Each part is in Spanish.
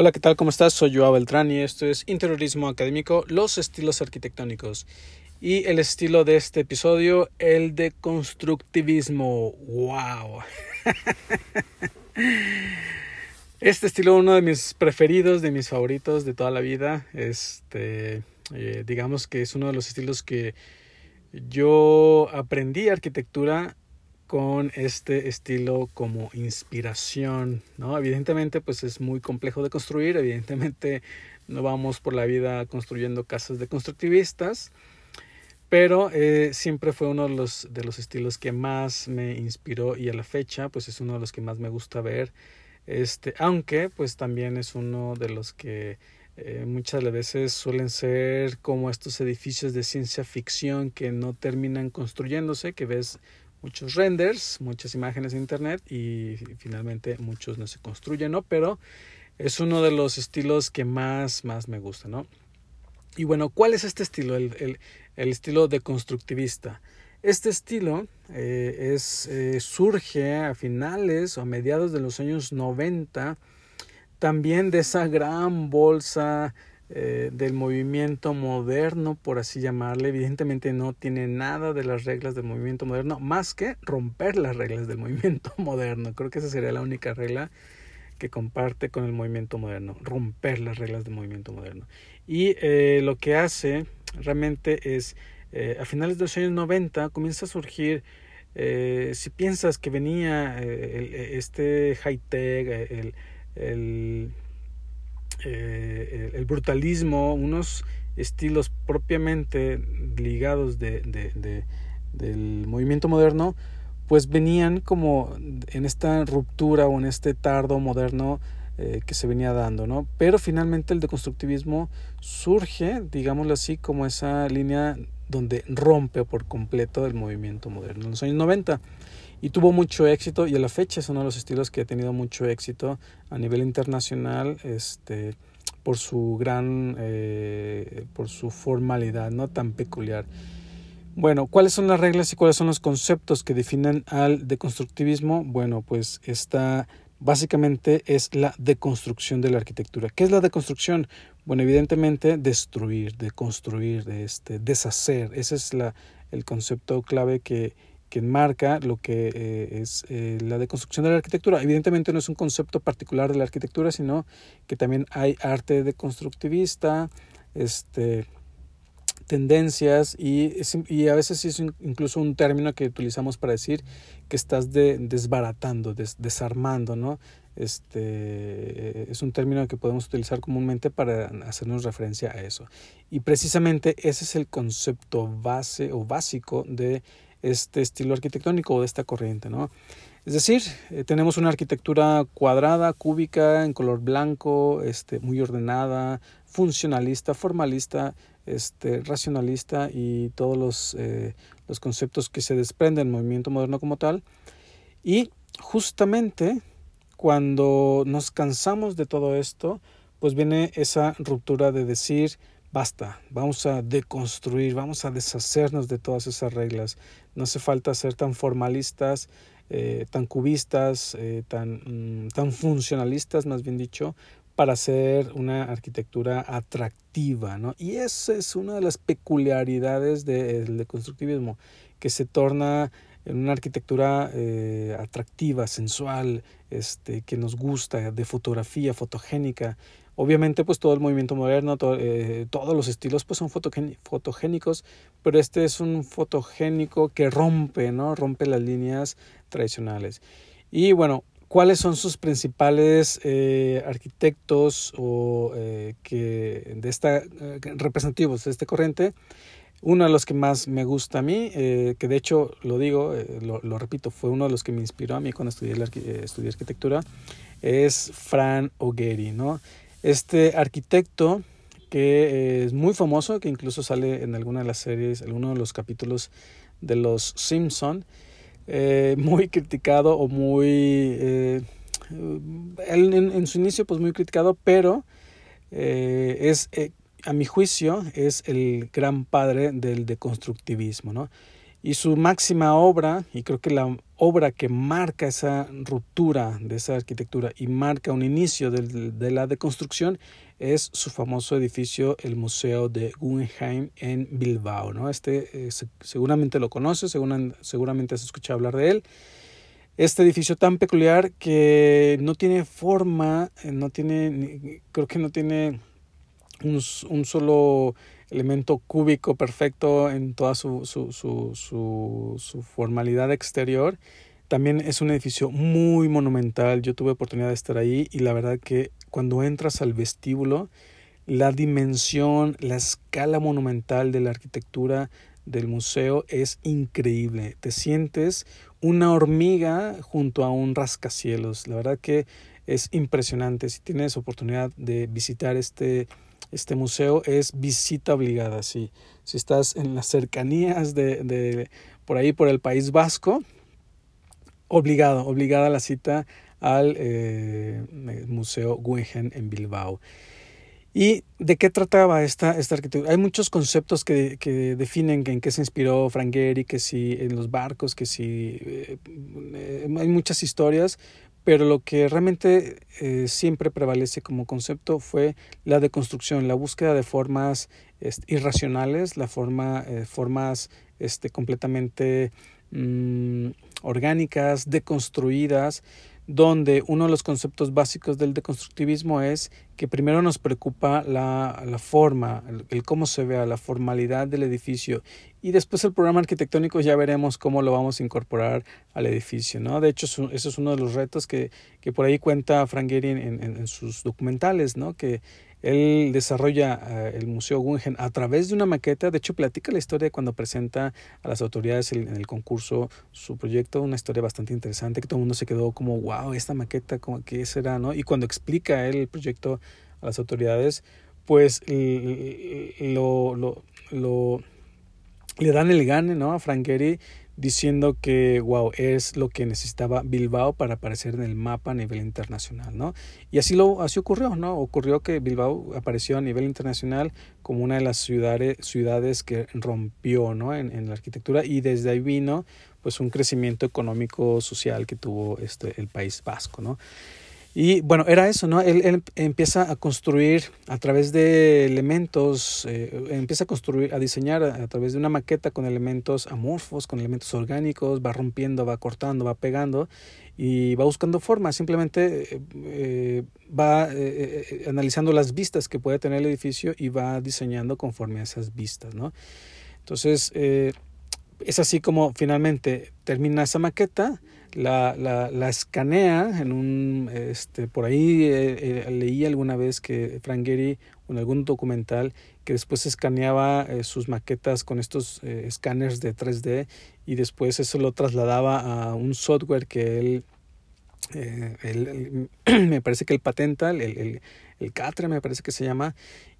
Hola, ¿qué tal? ¿Cómo estás? Soy Joao Beltrán y esto es Interiorismo Académico, los estilos arquitectónicos. Y el estilo de este episodio, el de constructivismo. ¡Wow! Este estilo, uno de mis preferidos, de mis favoritos de toda la vida. Este, eh, digamos que es uno de los estilos que yo aprendí arquitectura con este estilo como inspiración, ¿no? Evidentemente, pues es muy complejo de construir, evidentemente no vamos por la vida construyendo casas de constructivistas, pero eh, siempre fue uno de los, de los estilos que más me inspiró y a la fecha, pues es uno de los que más me gusta ver, este, aunque pues también es uno de los que eh, muchas veces suelen ser como estos edificios de ciencia ficción que no terminan construyéndose, que ves muchos renders, muchas imágenes en internet y finalmente muchos no se construyen, ¿no? Pero es uno de los estilos que más, más me gusta, ¿no? Y bueno, ¿cuál es este estilo? El, el, el estilo de constructivista. Este estilo eh, es, eh, surge a finales o a mediados de los años 90, también de esa gran bolsa eh, del movimiento moderno, por así llamarle. Evidentemente no tiene nada de las reglas del movimiento moderno, más que romper las reglas del movimiento moderno. Creo que esa sería la única regla que comparte con el movimiento moderno, romper las reglas del movimiento moderno. Y eh, lo que hace realmente es, eh, a finales de los años 90 comienza a surgir, si piensas que venía este high-tech, el, el eh, el brutalismo, unos estilos propiamente ligados de, de, del movimiento moderno, pues venían como en esta ruptura o en este tardo moderno eh, que se venía dando, ¿no? Pero finalmente el deconstructivismo surge, digámoslo así, como esa línea donde rompe por completo el movimiento moderno en los años 90 y tuvo mucho éxito y a la fecha es uno de los estilos que ha tenido mucho éxito a nivel internacional este por su gran eh, por su formalidad no tan peculiar. Bueno cuáles son las reglas y cuáles son los conceptos que definen al deconstructivismo bueno pues esta básicamente es la deconstrucción de la arquitectura. Qué es la deconstrucción bueno evidentemente destruir deconstruir este deshacer. Ese es la el concepto clave que que enmarca lo que eh, es eh, la deconstrucción de la arquitectura. Evidentemente no es un concepto particular de la arquitectura, sino que también hay arte deconstructivista, este, tendencias y, y a veces es incluso un término que utilizamos para decir que estás de, desbaratando, desarmando, ¿no? Este, es un término que podemos utilizar comúnmente para hacernos referencia a eso. Y precisamente ese es el concepto base o básico de este estilo arquitectónico o de esta corriente, ¿no? Es decir, eh, tenemos una arquitectura cuadrada, cúbica, en color blanco, este, muy ordenada, funcionalista, formalista, este, racionalista y todos los, eh, los conceptos que se desprenden del movimiento moderno como tal. Y justamente cuando nos cansamos de todo esto, pues viene esa ruptura de decir, basta, vamos a deconstruir, vamos a deshacernos de todas esas reglas. No hace falta ser tan formalistas, eh, tan cubistas, eh, tan, mm, tan funcionalistas, más bien dicho, para hacer una arquitectura atractiva. ¿no? Y esa es una de las peculiaridades del deconstructivismo, que se torna en una arquitectura eh, atractiva, sensual, este, que nos gusta, de fotografía, fotogénica, Obviamente, pues todo el movimiento moderno, eh, todos los estilos, pues son fotogénicos, pero este es un fotogénico que rompe, ¿no? Rompe las líneas tradicionales. Y bueno, ¿cuáles son sus principales eh, arquitectos o eh, que de esta representativos de este corriente? Uno de los que más me gusta a mí, que de hecho lo digo, lo, repito, fue uno de los que me inspiró a mí cuando estudié, la, estudié arquitectura, es Fran Ogheri, ¿no? Este arquitecto que es muy famoso, que incluso sale en alguna de las series, alguno de los capítulos de los Simpson, eh, muy criticado o muy... Eh, en, su inicio pues muy criticado, pero eh, es, a mi juicio, es el gran padre del deconstructivismo, ¿no? Y su máxima obra, y creo que la obra que marca esa ruptura de esa arquitectura y marca un inicio de, de la deconstrucción, es su famoso edificio, el Museo de Guggenheim en Bilbao. ¿no? Este eh, seguramente lo conoces, seguramente has escuchado hablar de él. Este edificio tan peculiar que no tiene forma, eh, no tiene, creo que no tiene un solo elemento cúbico perfecto en toda su, su, su, su, formalidad exterior. También es un edificio muy monumental. Yo tuve oportunidad de estar ahí y la verdad que cuando entras al vestíbulo, la dimensión, la escala monumental de la arquitectura del museo es increíble. Te sientes una hormiga junto a un rascacielos. La verdad que es impresionante. Si tienes oportunidad de visitar este este museo es visita obligada. Si, si estás en las cercanías de, de, por ahí, por el País Vasco, obligado, obligada la cita al eh, Museo Guggenheim en Bilbao. ¿Y de qué trataba esta, esta arquitectura? Hay muchos conceptos que, que, definen en qué se inspiró Frank Gehry, que si en los barcos, que si... Eh, hay muchas historias, pero lo que realmente eh, siempre prevalece como concepto fue la deconstrucción, la búsqueda de formas este, irracionales, la forma, eh, formas este, completamente mm, orgánicas, deconstruidas, donde uno de los conceptos básicos del deconstructivismo es que primero nos preocupa la, la forma, el, cómo se vea, la formalidad del edificio y después el programa arquitectónico ya veremos cómo lo vamos a incorporar al edificio. ¿no? De hecho, eso es uno de los retos que, que por ahí cuenta Frank Gehry en, en, sus documentales, ¿no? que él desarrolla eh, el Museo Guggenheim a través de una maqueta. De hecho, platica la historia cuando presenta a las autoridades en el concurso su proyecto, una historia bastante interesante que todo el mundo se quedó como, wow, esta maqueta, ¿qué será? ¿no? Y cuando explica él el proyecto a las autoridades, pues lo, lo, lo le dan el gane ¿no? a Frank Gehry diciendo que, wow, es lo que necesitaba Bilbao para aparecer en el mapa a nivel internacional, ¿no? Y así, lo, así ocurrió, ¿no? Ocurrió que Bilbao apareció a nivel internacional como una de las ciudades, ciudades que rompió, ¿no? En, en la arquitectura y desde ahí vino, pues, un crecimiento económico, social que tuvo este, el País Vasco, ¿no? Y bueno, era eso, ¿no? Él, empieza a construir a través de elementos, eh, empieza a construir, a diseñar a, través de una maqueta con elementos amorfos, con elementos orgánicos, va rompiendo, va cortando, va pegando y va buscando forma, simplemente eh, va eh, analizando las vistas que puede tener el edificio y va diseñando conforme a esas vistas, ¿no? Entonces, es así como finalmente termina esa maqueta la, la, la escanea en un, este, por ahí eh, eh, leí alguna vez que Frank Gehry en algún documental que después escaneaba eh, sus maquetas con estos escáneres de 3D y después eso lo trasladaba a un software que él, él me parece que él patenta, el, el, el CATRE me parece que se llama,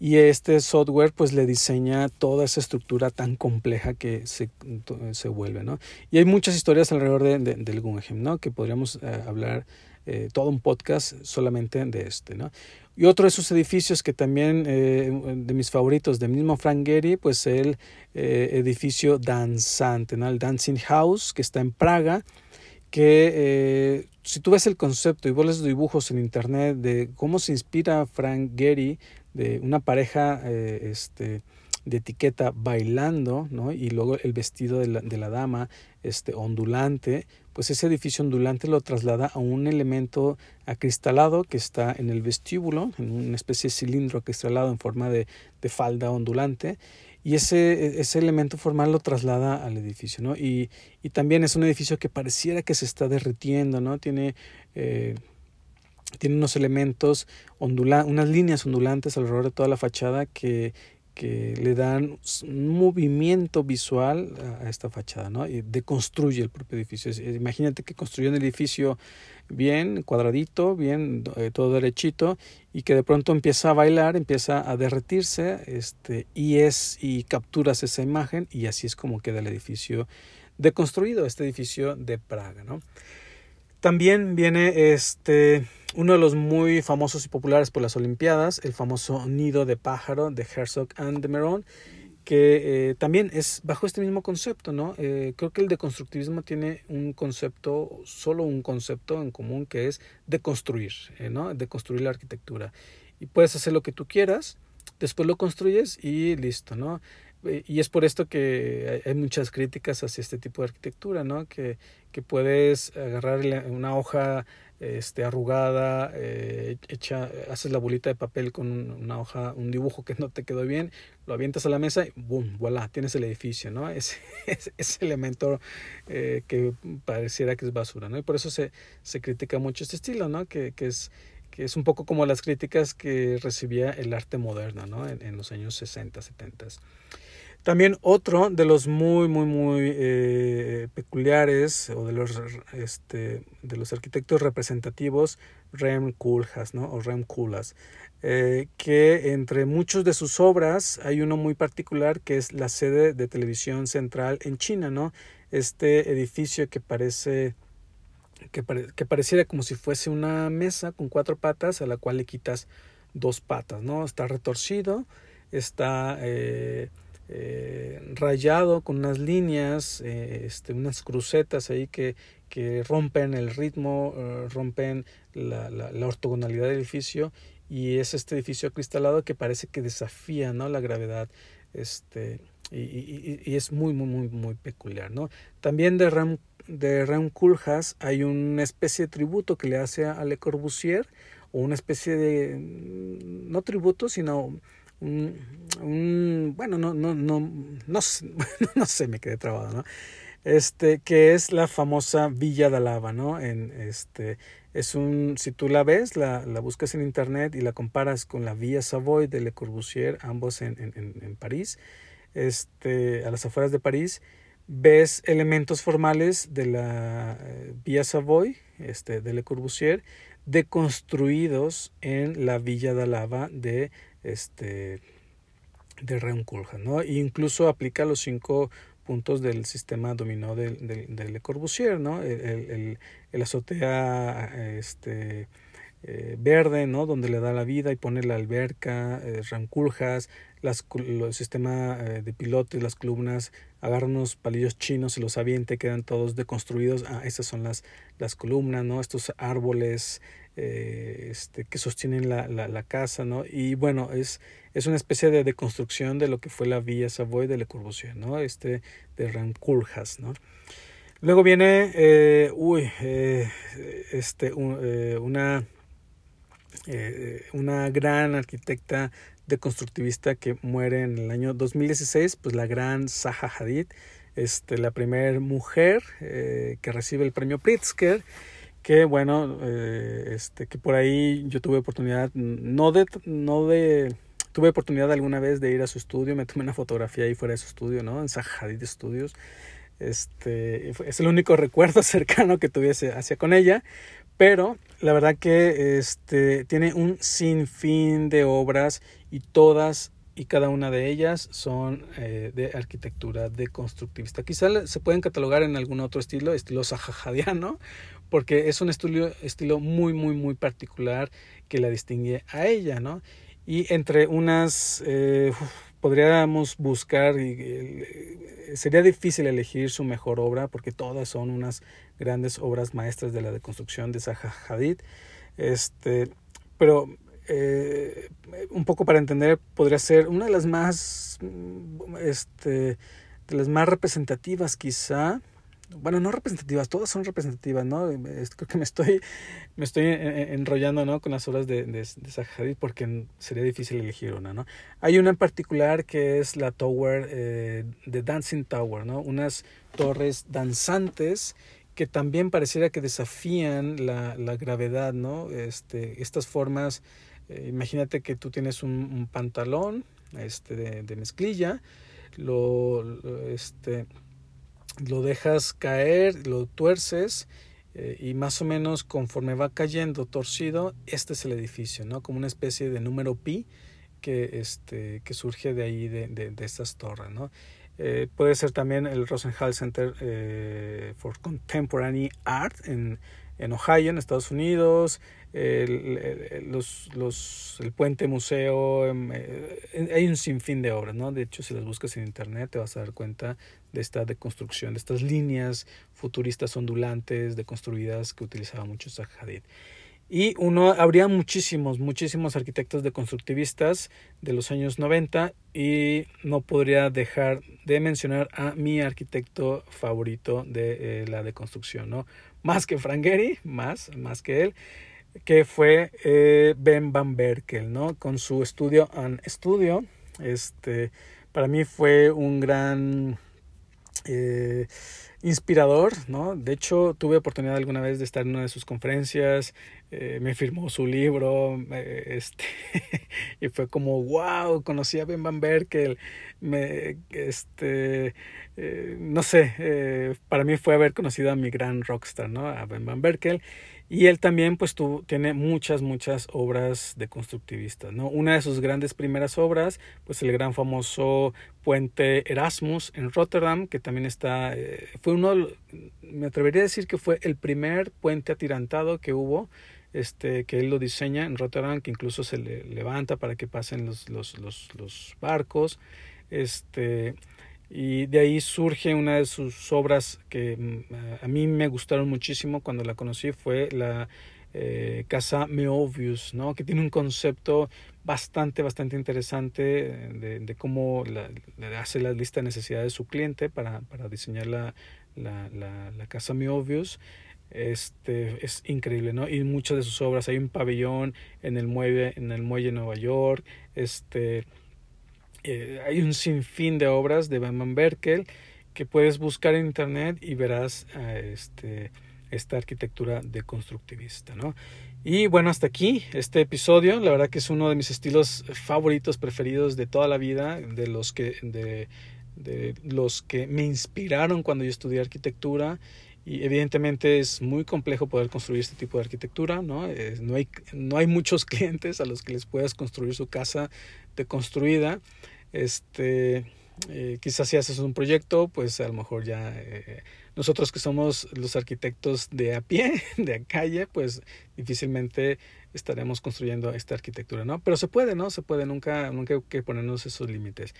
y este software pues le diseña toda esa estructura tan compleja que se, se vuelve, ¿no? Y hay muchas historias alrededor de, del Guggenheim, ¿no? Que podríamos eh, hablar eh, todo un podcast solamente de este, ¿no? Y otro de esos edificios que también eh, de mis favoritos, del mismo Frank Gehry, pues el edificio danzante, ¿no? El Dancing House, que está en Praga, que si tú ves el concepto y vos los dibujos en internet de cómo se inspira Frank Gehry de una pareja eh, este, de etiqueta bailando, ¿no? Y luego el vestido de la, de la, dama este, ondulante, pues ese edificio ondulante lo traslada a un elemento acristalado que está en el vestíbulo, en una especie de cilindro acristalado en forma de, de falda ondulante, y ese, ese elemento formal lo traslada al edificio, ¿no? Y, y también es un edificio que pareciera que se está derritiendo, ¿no? Tiene... Eh, tiene unos elementos, ondula unas líneas ondulantes alrededor de toda la fachada que, que le dan un movimiento visual a esta fachada, ¿no? Y deconstruye el propio edificio. Imagínate que construyó un edificio bien cuadradito, bien eh, todo derechito y que de pronto empieza a bailar, empieza a derretirse, este y es y capturas esa imagen y así es como queda el edificio deconstruido, este edificio de Praga, ¿no? También viene este uno de los muy famosos y populares por las Olimpiadas, el famoso nido de pájaro de Herzog and de Meron, que eh, también es bajo este mismo concepto, ¿no? Eh, creo que el deconstructivismo tiene un concepto, solo un concepto en común que es deconstruir, eh, ¿no? Deconstruir la arquitectura. Y puedes hacer lo que tú quieras, después lo construyes y listo, ¿no? Y es por esto que hay muchas críticas hacia este tipo de arquitectura, ¿no? Que, que puedes agarrar una hoja este, arrugada, eh, hecha, haces la bolita de papel con una hoja, un dibujo que no te quedó bien, lo avientas a la mesa y boom, voilà, tienes el edificio, ¿no? Ese, ese, elemento eh, que pareciera que es basura, ¿no? Y por eso se, se critica mucho este estilo, ¿no? Que, que es que es un poco como las críticas que recibía el arte moderno ¿no? en, los años 60, 70. También otro de los muy, muy, muy eh, peculiares o de los, este, de los arquitectos representativos, Rem Koolhaas, ¿no? o Rem Koolhaas, eh, que entre muchos de sus obras hay uno muy particular que es la sede de televisión central en China, ¿no? Este edificio que parece que, pareciera como si fuese una mesa con cuatro patas a la cual le quitas dos patas, ¿no? Está retorcido, está eh, eh, rayado con unas líneas, eh, este, unas crucetas ahí que, que rompen el ritmo, rompen la, la, la, ortogonalidad del edificio y es este edificio acristalado que parece que desafía ¿no? la gravedad este, y, y, y, es muy, muy, muy, muy peculiar. ¿no? También de Ram, de Ram Koolhaas hay una especie de tributo que le hace a Le Corbusier o una especie de, no tributo, sino un, bueno, no, no, no, no, no sé, me quedé trabado, ¿no? Este, que es la famosa Villa de Lava, ¿no? En este, es un, si tú la ves, la, la buscas en internet y la comparas con la Villa Savoy de Le Corbusier, ambos en, en, en París, este, a las afueras de París, ves elementos formales de la eh, Villa Savoy, este, de Le Corbusier, deconstruidos en la Villa de Lava de este, de Reunculja, ¿no? E incluso aplica los cinco puntos del sistema dominó de, Le Corbusier, ¿no? El, el, el azotea este, eh, verde, ¿no? Donde le da la vida y pone la alberca, eh, ranculjas, las, el sistema eh, de pilotes, las columnas, agarra unos palillos chinos y los avienta y quedan todos deconstruidos. Ah, esas son las, las columnas, ¿no? Estos árboles eh, este, que sostienen la, la, casa, ¿no? Y bueno, es, es una especie de deconstrucción de lo que fue la Villa Savoy de Le Corbusier, ¿no? Este, de Ranculjas, ¿no? Luego viene, uy, este, un, una, eh, una gran arquitecta deconstructivista que muere en el año 2016, pues la gran Zaha Hadid, este, la primera mujer eh, que recibe el premio Pritzker que bueno, eh, este, que por ahí yo tuve oportunidad, no de, no de, tuve oportunidad alguna vez de ir a su estudio, me tomé una fotografía ahí fuera de su estudio, ¿no? En Sahadid Studios. Este, es el único recuerdo cercano que tuviese hacia con ella, pero la verdad que este, tiene un sinfín de obras y todas y cada una de ellas son eh, de arquitectura deconstructivista. Quizá se pueden catalogar en algún otro estilo, estilo sahajadiano, porque es un estilo, estilo muy, muy, muy particular que la distingue a ella, ¿no? Y entre unas, eh, podríamos buscar, y, sería difícil elegir su mejor obra, porque todas son unas grandes obras maestras de la deconstrucción de Zaha Hadid, este, pero eh, un poco para entender, podría ser una de las más, este, de las más representativas quizá, bueno, no representativas, todas son representativas, ¿no? Creo que me estoy, me estoy enrollando, ¿no? Con las obras de, de, de porque sería difícil elegir una, ¿no? Hay una en particular que es la Tower, eh, The Dancing Tower, ¿no? Unas torres danzantes que también pareciera que desafían la, la gravedad, ¿no? Este, estas formas, eh, imagínate que tú tienes un, pantalón este, de, de mezclilla, lo, lo este lo dejas caer, lo tuerces eh, y más o menos conforme va cayendo torcido, este es el edificio, ¿no? Como una especie de número pi que, este, que surge de ahí, de, de, de estas torres, ¿no? Eh, puede ser también el Rosenhall Center eh, for Contemporary Art en, en Ohio, en Estados Unidos, el, los, los, el Puente Museo, em, eh, hay un sinfín de obras, ¿no? De hecho, si las buscas en internet te vas a dar cuenta de esta deconstrucción, de estas líneas futuristas ondulantes, deconstruidas que utilizaba mucho Zaha Hadid. Y uno, habría muchísimos, muchísimos arquitectos deconstructivistas de los años 90 y no podría dejar de mencionar a mi arquitecto favorito de eh, la deconstrucción, ¿no? Más que Frank Gehry, más, más que él, que fue eh, Ben Van Berkel, ¿no? Con su estudio An Studio, este, para mí fue un gran... Eh, inspirador, ¿no? De hecho, tuve oportunidad alguna vez de estar en una de sus conferencias, eh, me firmó su libro, este, y fue como, wow, conocí a Ben Van Berkel, me, este, eh, no sé, eh, para mí fue haber conocido a mi gran rockstar, ¿no? A Ben Van Berkel, y él también, pues, tiene muchas, muchas obras de constructivistas, ¿no? Una de sus grandes primeras obras, pues, el gran famoso puente Erasmus en Rotterdam, que también está, eh, fue uno, me atrevería a decir que fue el primer puente atirantado que hubo, este, que él lo diseña en Rotterdam, que incluso se le levanta para que pasen los, los, los, los barcos, este, y de ahí surge una de sus obras que mm, a mí me gustaron muchísimo cuando la conocí, fue la eh, Casa Meovius, ¿no? que tiene un concepto bastante, bastante interesante de, de cómo la, hace la lista de necesidades de su cliente para, para diseñar la, la, la, la Casa Meovius este es increíble no y muchas de sus obras hay un pabellón en el muelle en el muelle de Nueva York este eh, hay un sinfín de obras de Van Berkel que puedes buscar en internet y verás este, esta arquitectura deconstructivista, ¿no? Y bueno, hasta aquí este episodio. La verdad que es uno de mis estilos favoritos, preferidos de toda la vida, de los que, de, de los que me inspiraron cuando yo estudié arquitectura. Y evidentemente es muy complejo poder construir este tipo de arquitectura, ¿no? no, hay, no hay muchos clientes a los que les puedas construir su casa deconstruida. Este, eh, quizás si haces un proyecto, pues a lo mejor ya eh, nosotros que somos los arquitectos de a pie, de a calle, pues difícilmente estaremos construyendo esta arquitectura, ¿no? Pero se puede, ¿no? Se puede, nunca, nunca hay que ponernos esos límites.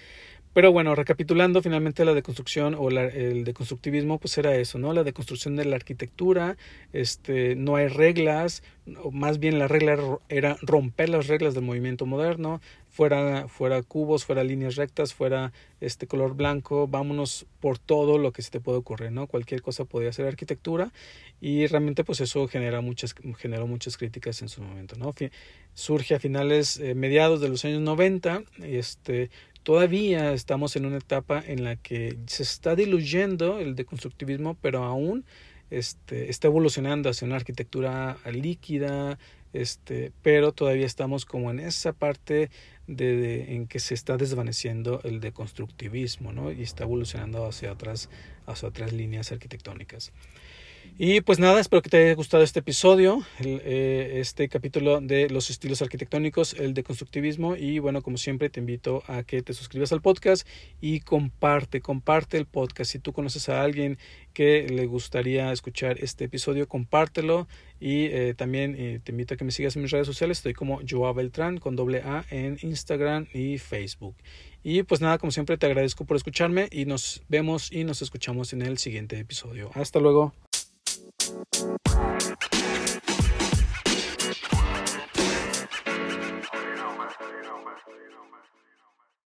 Pero bueno, recapitulando, finalmente la deconstrucción o la, el deconstructivismo, pues era eso, ¿no? La deconstrucción de la arquitectura, este, no hay reglas, o más bien la regla era romper las reglas del movimiento moderno, fuera, fuera cubos, fuera líneas rectas, fuera este color blanco, vámonos por todo lo que se te puede ocurrir, ¿no? Cualquier cosa podía ser arquitectura y realmente pues eso genera muchas, generó muchas críticas en su momento, ¿no? Surge a finales, eh, mediados de los años 90, este, todavía estamos en una etapa en la que se está diluyendo el deconstructivismo, pero aún este, está evolucionando hacia una arquitectura líquida, este, pero todavía estamos como en esa parte de, en que se está desvaneciendo el deconstructivismo, ¿no? Y está evolucionando hacia otras, hacia otras líneas arquitectónicas. Y pues nada, espero que te haya gustado este episodio, eh, este capítulo de los estilos arquitectónicos, el de constructivismo. Y bueno, como siempre, te invito a que te suscribas al podcast y comparte, comparte el podcast. Si tú conoces a alguien que le gustaría escuchar este episodio, compártelo. Y eh, también eh, te invito a que me sigas en mis redes sociales. Estoy como Joa Beltrán con doble A en Instagram y Facebook. Y pues nada, como siempre, te agradezco por escucharme y nos vemos y nos escuchamos en el siguiente episodio. Hasta luego. Thank you.